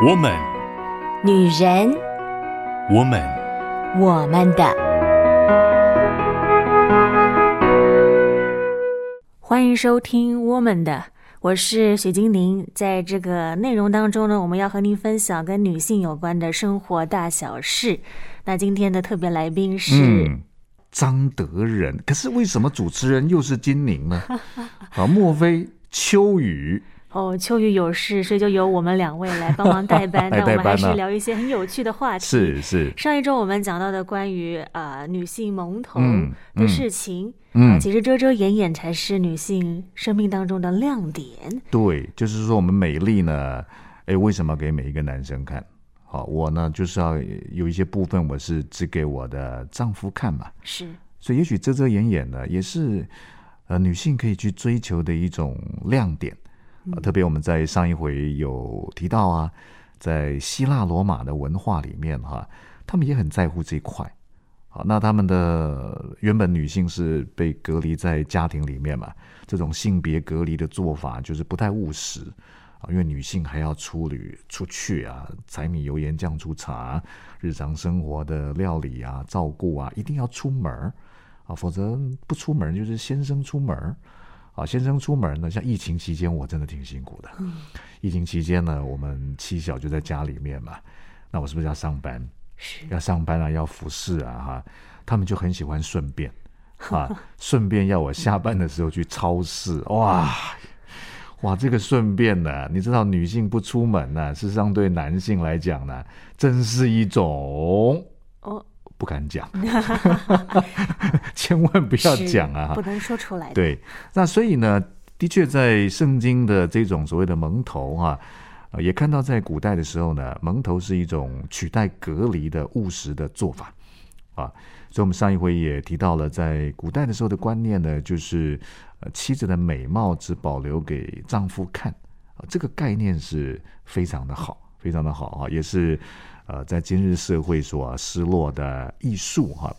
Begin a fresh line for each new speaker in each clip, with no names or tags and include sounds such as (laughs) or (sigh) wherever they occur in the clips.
我们，
女人，
我们，
我们的。欢迎收听《我们的》，我是许精灵。在这个内容当中呢，我们要和您分享跟女性有关的生活大小事。那今天的特别来宾是、
嗯、张德仁，可是为什么主持人又是金宁呢？(laughs) 啊，莫非秋雨？
哦，秋雨有事，所以就由我们两位来帮忙代班。(laughs) 那我们还是聊一些很有趣的话题。
是是。
上一周我们讲到的关于呃女性蒙头的事情，
嗯，
嗯，其实遮遮掩掩才是女性生命当中的亮点。
对，就是说我们美丽呢，哎，为什么给每一个男生看？好，我呢就是要有一些部分我是只给我的丈夫看嘛。
是。
所以也许遮遮掩掩呢，也是呃女性可以去追求的一种亮点。特别我们在上一回有提到啊，在希腊罗马的文化里面哈、啊，他们也很在乎这一块。好，那他们的原本女性是被隔离在家庭里面嘛，这种性别隔离的做法就是不太务实啊，因为女性还要出旅出去啊，柴米油盐酱醋茶，日常生活的料理啊、照顾啊，一定要出门啊，否则不出门就是先生出门。啊，先生出门呢，像疫情期间，我真的挺辛苦的。
嗯，
疫情期间呢，我们妻小就在家里面嘛，那我是不是要上班？
是，
要上班啊，要服侍啊，哈，他们就很喜欢顺便，啊，顺便要我下班的时候去超市，哇，哇，这个顺便呢，你知道，女性不出门呢，事实上对男性来讲呢，真是一种
哦。
不敢讲，(laughs) (laughs) 千万不要讲啊！
不能说出来。
对，那所以呢，的确在圣经的这种所谓的蒙头啊，也看到在古代的时候呢，蒙头是一种取代隔离的务实的做法啊。所以我们上一回也提到了，在古代的时候的观念呢，就是呃妻子的美貌只保留给丈夫看啊，这个概念是非常的好，非常的好啊，也是。呃，在今日社会所失落的艺术哈，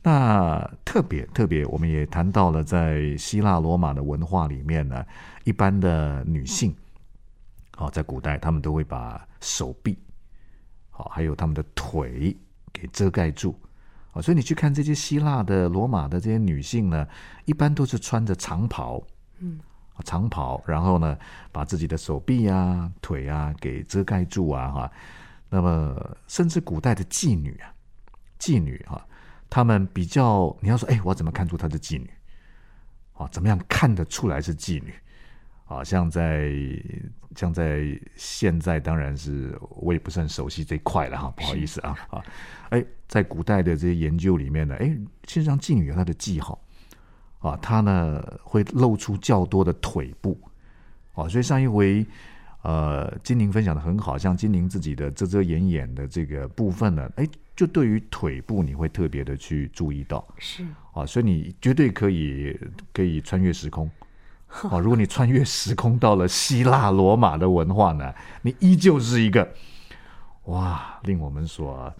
那特别特别，我们也谈到了在希腊罗马的文化里面呢，一般的女性，好，在古代他们都会把手臂，好，还有他们的腿给遮盖住，啊，所以你去看这些希腊的、罗马的这些女性呢，一般都是穿着长袍，嗯，长袍，然后呢，把自己的手臂啊、腿啊给遮盖住啊，哈。那么，甚至古代的妓女啊，妓女哈、啊，她们比较，你要说，哎，我怎么看出她是妓女？啊，怎么样看得出来是妓女？啊，像在像在现在，当然是我也不是很熟悉这块了哈，不好意思啊啊，哎，在古代的这些研究里面呢，哎，其实上妓女有她的记号啊，她呢会露出较多的腿部啊，所以上一回。呃，金玲分享的很好，像金玲自己的遮遮掩掩的这个部分呢，哎，就对于腿部你会特别的去注意到，
是
啊，所以你绝对可以可以穿越时空啊，如果你穿越时空到了希腊罗马的文化呢，你依旧是一个哇，令我们所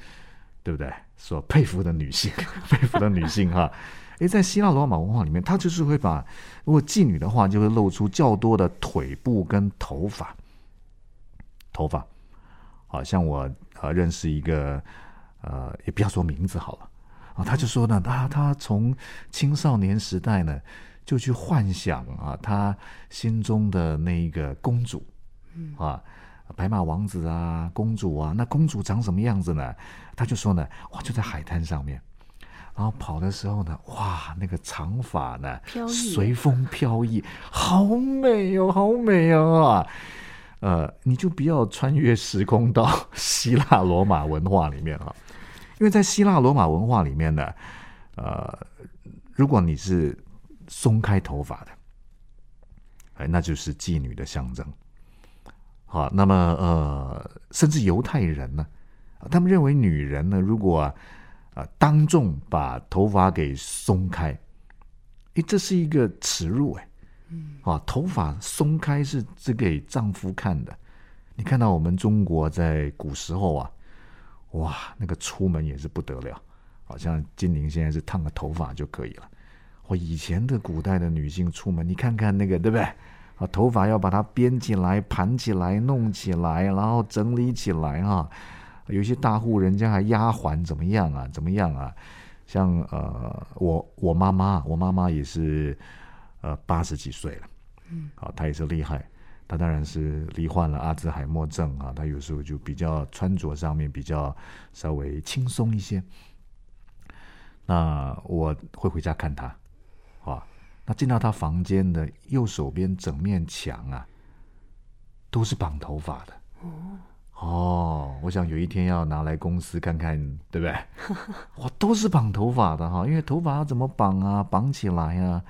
对不对？所佩服的女性，(laughs) 佩服的女性哈，哎，在希腊罗马文化里面，她就是会把如果妓女的话，就会露出较多的腿部跟头发。头发，好像我呃认识一个呃，也不要说名字好了。啊，他就说呢，他他从青少年时代呢就去幻想啊，他心中的那一个公主，啊，白马王子啊，公主啊，那公主长什么样子呢？他就说呢，哇，就在海滩上面，然后跑的时候呢，哇，那个长发呢，随风飘逸，好美哦，好美哦啊！呃，你就不要穿越时空到希腊罗马文化里面啊，因为在希腊罗马文化里面呢，呃，如果你是松开头发的，哎，那就是妓女的象征。好，那么呃，甚至犹太人呢，他们认为女人呢，如果啊，当众把头发给松开，哎，这是一个耻辱哎。嗯，啊，头发松开是只给丈夫看的。你看到我们中国在古时候啊，哇，那个出门也是不得了。好像金宁现在是烫个头发就可以了。我以前的古代的女性出门，你看看那个对不对？啊，头发要把它编起来、盘起来、弄起来，然后整理起来啊。有些大户人家还丫鬟怎么样啊？怎么样啊？像呃，我我妈妈，我妈妈也是呃八十几岁了，嗯，啊，他也是厉害。他当然是罹患了阿兹海默症啊，他有时候就比较穿着上面比较稍微轻松一些。那我会回家看他，啊，那进到他房间的右手边整面墙啊，都是绑头发的。哦，哦，我想有一天要拿来公司看看，对不对？(laughs) 哇，都是绑头发的哈，因为头发要怎么绑啊？绑起来啊？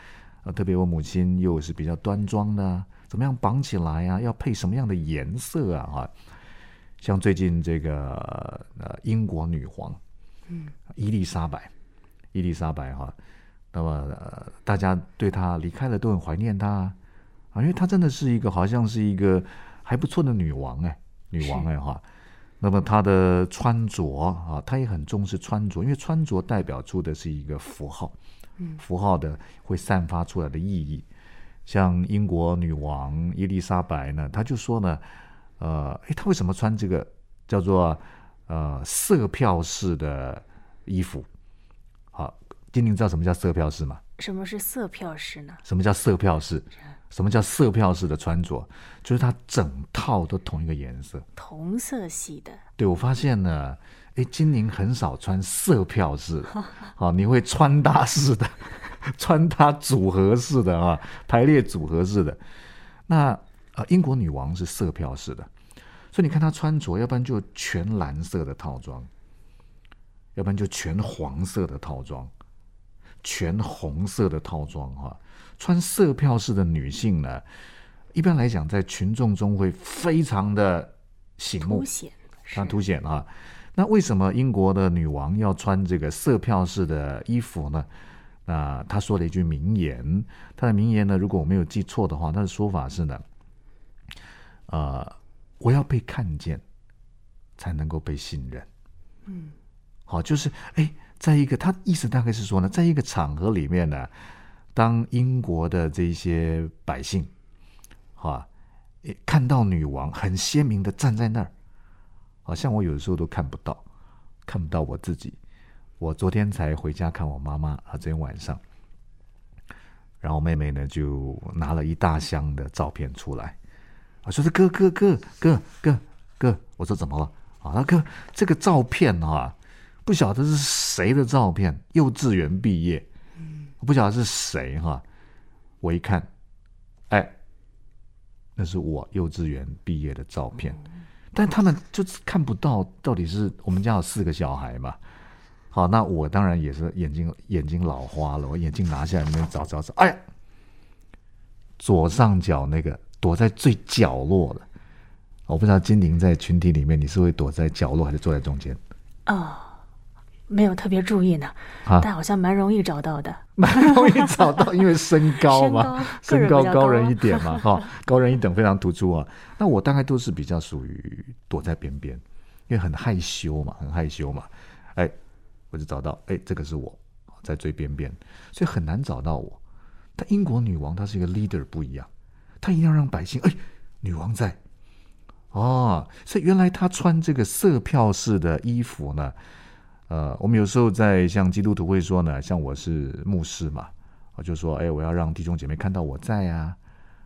啊，特别我母亲又是比较端庄的。怎么样绑起来呀、啊？要配什么样的颜色啊？哈，像最近这个呃英国女皇，嗯，伊丽莎白，伊丽莎白哈，那么、呃、大家对她离开了都很怀念她啊，因为她真的是一个好像是一个还不错的女王哎，女王哎哈。那么她的穿着啊，她也很重视穿着，因为穿着代表出的是一个符号，嗯，符号的会散发出来的意义。像英国女王伊丽莎白呢，她就说呢，呃，诶，她为什么穿这个叫做呃色票式的衣服？好，丁宁知道什么叫色票式吗？
什么是色票式呢？
什么叫色票式？什么叫色票式的穿着？就是它整套都同一个颜色，
同色系的。
对，我发现呢，诶，金宁很少穿色票式，好，(laughs) 你会穿搭式的。(laughs) 穿搭组合式的啊，排列组合式的。那呃，英国女王是色票式的，所以你看她穿着，要不然就全蓝色的套装，要不然就全黄色的套装，全红色的套装哈。穿色票式的女性呢，一般来讲在群众中会非常的醒目，
凸显，
它凸显啊。那为什么英国的女王要穿这个色票式的衣服呢？那她说了一句名言，她的名言呢，如果我没有记错的话，她的说法是呢，呃，我要被看见，才能够被信任。嗯，好，就是哎，在一个他意思大概是说呢，在一个场合里面呢，当英国的这些百姓，哈，看到女王很鲜明的站在那儿，好像我有的时候都看不到，看不到我自己。我昨天才回家看我妈妈啊，昨天晚上，然后妹妹呢就拿了一大箱的照片出来，啊说是哥哥哥哥哥哥，我说怎么了？啊？那哥这个照片啊，不晓得是谁的照片，幼稚园毕业，我不晓得是谁哈，我一看，哎，那是我幼稚园毕业的照片，但他们就是看不到到底是我们家有四个小孩嘛。好，那我当然也是眼睛眼睛老花了，我眼镜拿下来，里面找找找，哎呀，左上角那个躲在最角落的，我不知道金玲在群体里面，你是会躲在角落还是坐在中间？
哦，没有特别注意呢，啊，但好像蛮容易找到的，
蛮容易找到，(laughs) 因为身高嘛，身高，身高高人一点嘛，哈，高人一等非常突出啊。那我大概都是比较属于躲在边边，因为很害羞嘛，很害羞嘛，哎。我就找到，哎，这个是我在最边边，所以很难找到我。但英国女王她是一个 leader 不一样，她一定要让百姓，哎，女王在，哦，所以原来她穿这个色票式的衣服呢。呃，我们有时候在像基督徒会说呢，像我是牧师嘛，我就说，哎，我要让弟兄姐妹看到我在呀，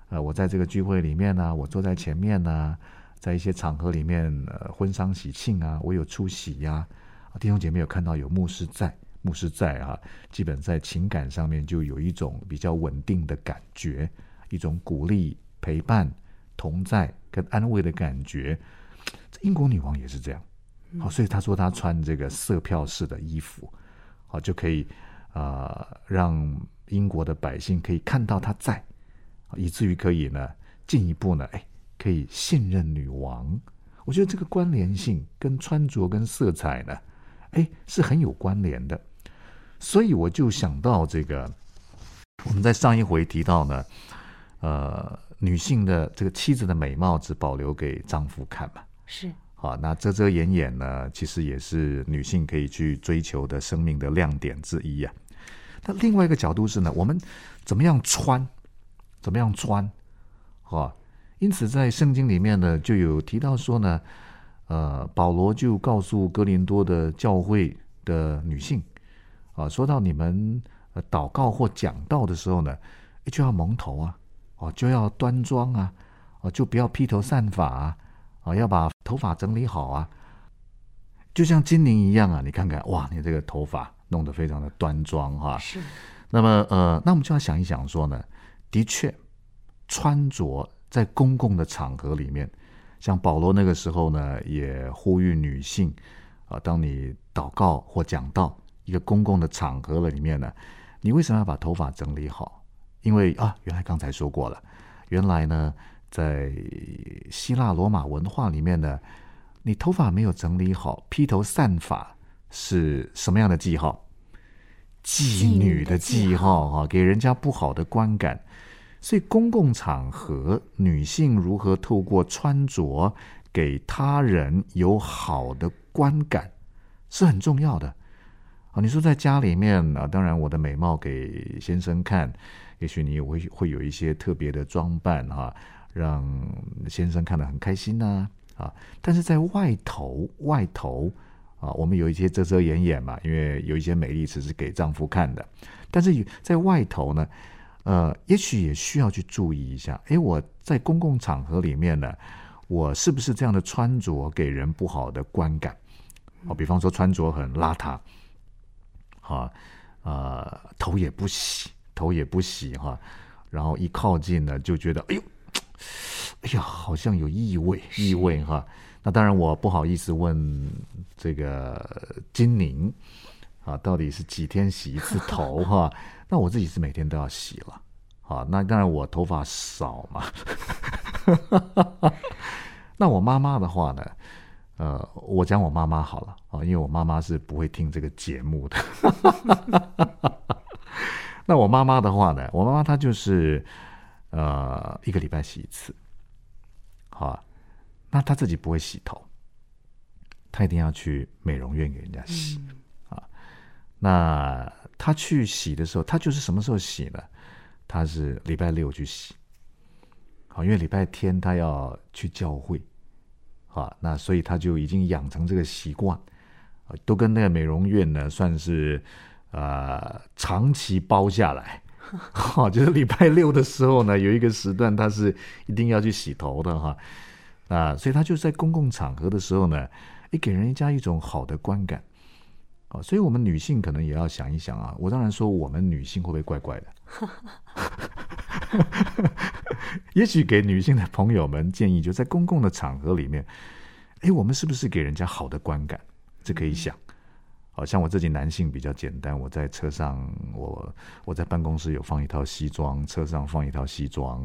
呃，我在这个聚会里面呢，我坐在前面呢，在一些场合里面，呃，婚丧喜庆啊，我有出席呀。弟兄姐妹有看到有牧师在，牧师在啊，基本在情感上面就有一种比较稳定的感觉，一种鼓励、陪伴、同在跟安慰的感觉。英国女王也是这样，好，所以他说他穿这个色票式的衣服，好就可以啊、呃，让英国的百姓可以看到他在，以至于可以呢进一步呢，哎，可以信任女王。我觉得这个关联性跟穿着跟色彩呢。哎，是很有关联的，所以我就想到这个，我们在上一回提到呢，呃，女性的这个妻子的美貌只保留给丈夫看嘛，
是，
好，那遮遮掩掩呢，其实也是女性可以去追求的生命的亮点之一呀。那另外一个角度是呢，我们怎么样穿，怎么样穿，哈。因此，在圣经里面呢，就有提到说呢，呃，保罗就告诉哥林多的教会的女性，啊，说到你们祷告或讲道的时候呢，就要蒙头啊，哦，就要端庄啊，哦，就不要披头散发啊，啊，要把头发整理好啊，就像精灵一样啊，你看看，哇，你这个头发弄得非常的端庄哈。是。那么，呃，那我们就要想一想说呢，的确，穿着。在公共的场合里面，像保罗那个时候呢，也呼吁女性啊，当你祷告或讲到一个公共的场合了里面呢，你为什么要把头发整理好？因为啊，原来刚才说过了，原来呢，在希腊罗马文化里面呢，你头发没有整理好，披头散发是什么样的记号？妓女的记号哈，给人家不好的观感。所以，公共场合，女性如何透过穿着给他人有好的观感，是很重要的。啊，你说在家里面啊，当然我的美貌给先生看，也许你会会有一些特别的装扮哈，让先生看得很开心呐啊。但是在外头，外头啊，我们有一些遮遮掩掩嘛，因为有一些美丽只是给丈夫看的。但是在外头呢？呃，也许也需要去注意一下。诶，我在公共场合里面呢，我是不是这样的穿着给人不好的观感？哦，比方说穿着很邋遢，哈，呃，头也不洗，头也不洗哈，然后一靠近呢，就觉得，哎呦，哎呀，好像有异味，异味哈。那当然，我不好意思问这个金宁啊，到底是几天洗一次头哈？(laughs) 那我自己是每天都要洗了，好，那当然我头发少嘛。(laughs) 那我妈妈的话呢？呃，我讲我妈妈好了啊，因为我妈妈是不会听这个节目的。(laughs) 那我妈妈的话呢？我妈妈她就是呃一个礼拜洗一次，好，那他自己不会洗头，他一定要去美容院给人家洗啊，嗯。那。他去洗的时候，他就是什么时候洗呢？他是礼拜六去洗，好，因为礼拜天他要去教会，好，那所以他就已经养成这个习惯，都跟那个美容院呢算是呃长期包下来，(laughs) 好，就是礼拜六的时候呢，有一个时段他是一定要去洗头的哈，啊，所以他就在公共场合的时候呢，也给人家一种好的观感。所以，我们女性可能也要想一想啊。我当然说，我们女性会不会怪怪的？(laughs) 也许给女性的朋友们建议，就在公共的场合里面，哎，我们是不是给人家好的观感？这可以想。好像我自己男性比较简单，我在车上，我我在办公室有放一套西装，车上放一套西装，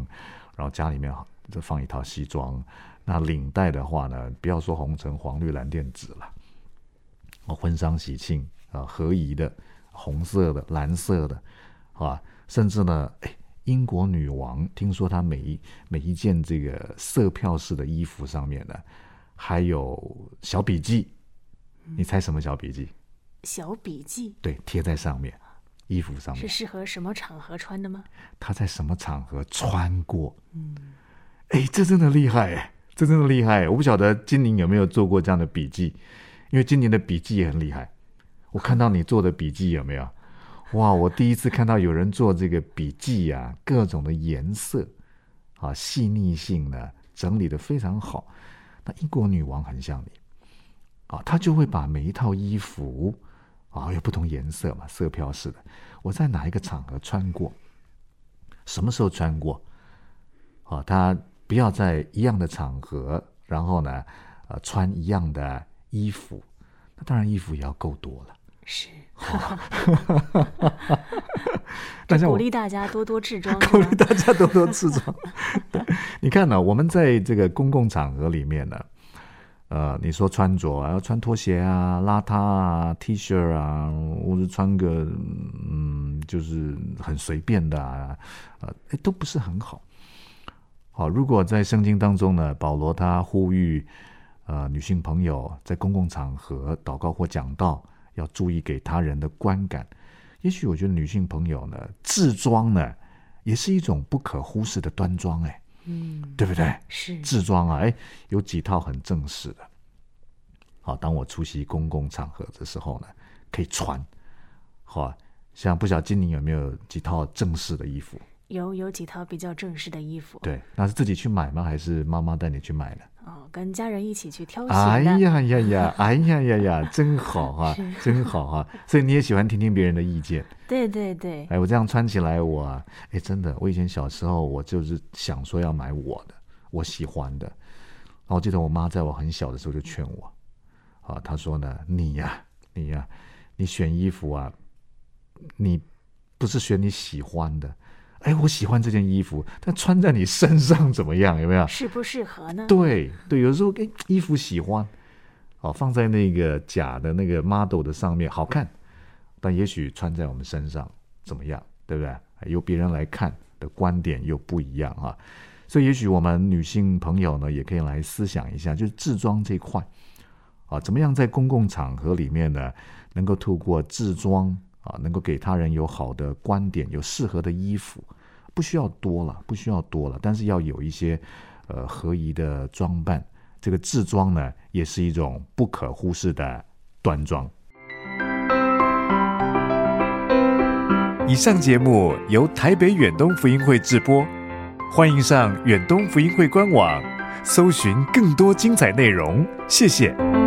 然后家里面再放一套西装。那领带的话呢，不要说红橙黄绿蓝靛紫了。我婚丧喜庆啊，合宜的红色的、蓝色的，啊，甚至呢，哎，英国女王听说她每一每一件这个色票式的衣服上面呢，还有小笔记，你猜什么小笔记？
小笔记？对，
贴在上面，衣服上面。
是适合什么场合穿的吗？
他在什么场合穿过？嗯，哎，这真的厉害，哎，这真的厉害。我不晓得金宁有没有做过这样的笔记。因为今年的笔记也很厉害，我看到你做的笔记有没有？哇，我第一次看到有人做这个笔记啊，各种的颜色啊，细腻性呢整理的非常好。那英国女王很像你啊，她就会把每一套衣服啊有不同颜色嘛，色票式的，我在哪一个场合穿过，什么时候穿过啊？他不要在一样的场合，然后呢，呃，穿一样的。衣服，那当然衣服也要够多了。
是，(laughs)
大家 (laughs)
鼓励大家多多置装，(laughs)
鼓励大家多多置装。你看呢、啊，我们在这个公共场合里面呢，呃，你说穿着啊，要穿拖鞋啊、邋遢啊、T 恤啊，或者穿个嗯，就是很随便的啊，呃，都不是很好。好，如果在圣经当中呢，保罗他呼吁。呃，女性朋友在公共场合祷告或讲道，要注意给他人的观感。也许我觉得女性朋友呢，自装呢，也是一种不可忽视的端庄。哎，
嗯，
对不对？
是
制装啊，哎，有几套很正式的。好，当我出席公共场合的时候呢，可以穿。好，像不晓得今年有没有几套正式的衣服？
有有几套比较正式的衣服。
对，那是自己去买吗？还是妈妈带你去买的？
哦，跟家人一起去挑选。
哎呀呀呀，哎呀呀呀，真好啊 (laughs) (laughs) 真好啊！所以你也喜欢听听别人的意见。
对对对。
哎，我这样穿起来，我哎，真的，我以前小时候，我就是想说要买我的，我喜欢的。然后我记得我妈在我很小的时候就劝我。啊，她说呢，你呀、啊，你呀、啊，你选衣服啊，你不是选你喜欢的，哎，我喜欢这件衣服，但穿在你身上怎么样？有没有？
适不适合呢？
对对，有时候哎，衣服喜欢，哦，放在那个假的那个 model 的上面好看，但也许穿在我们身上怎么样？对不对？由别人来看的观点又不一样啊，所以也许我们女性朋友呢，也可以来思想一下，就是制装这块。啊，怎么样在公共场合里面呢，能够透过制装啊，能够给他人有好的观点，有适合的衣服，不需要多了，不需要多了，但是要有一些呃合宜的装扮，这个制装呢，也是一种不可忽视的端庄。以上节目由台北远东福音会制播，欢迎上远东福音会官网，搜寻更多精彩内容，谢谢。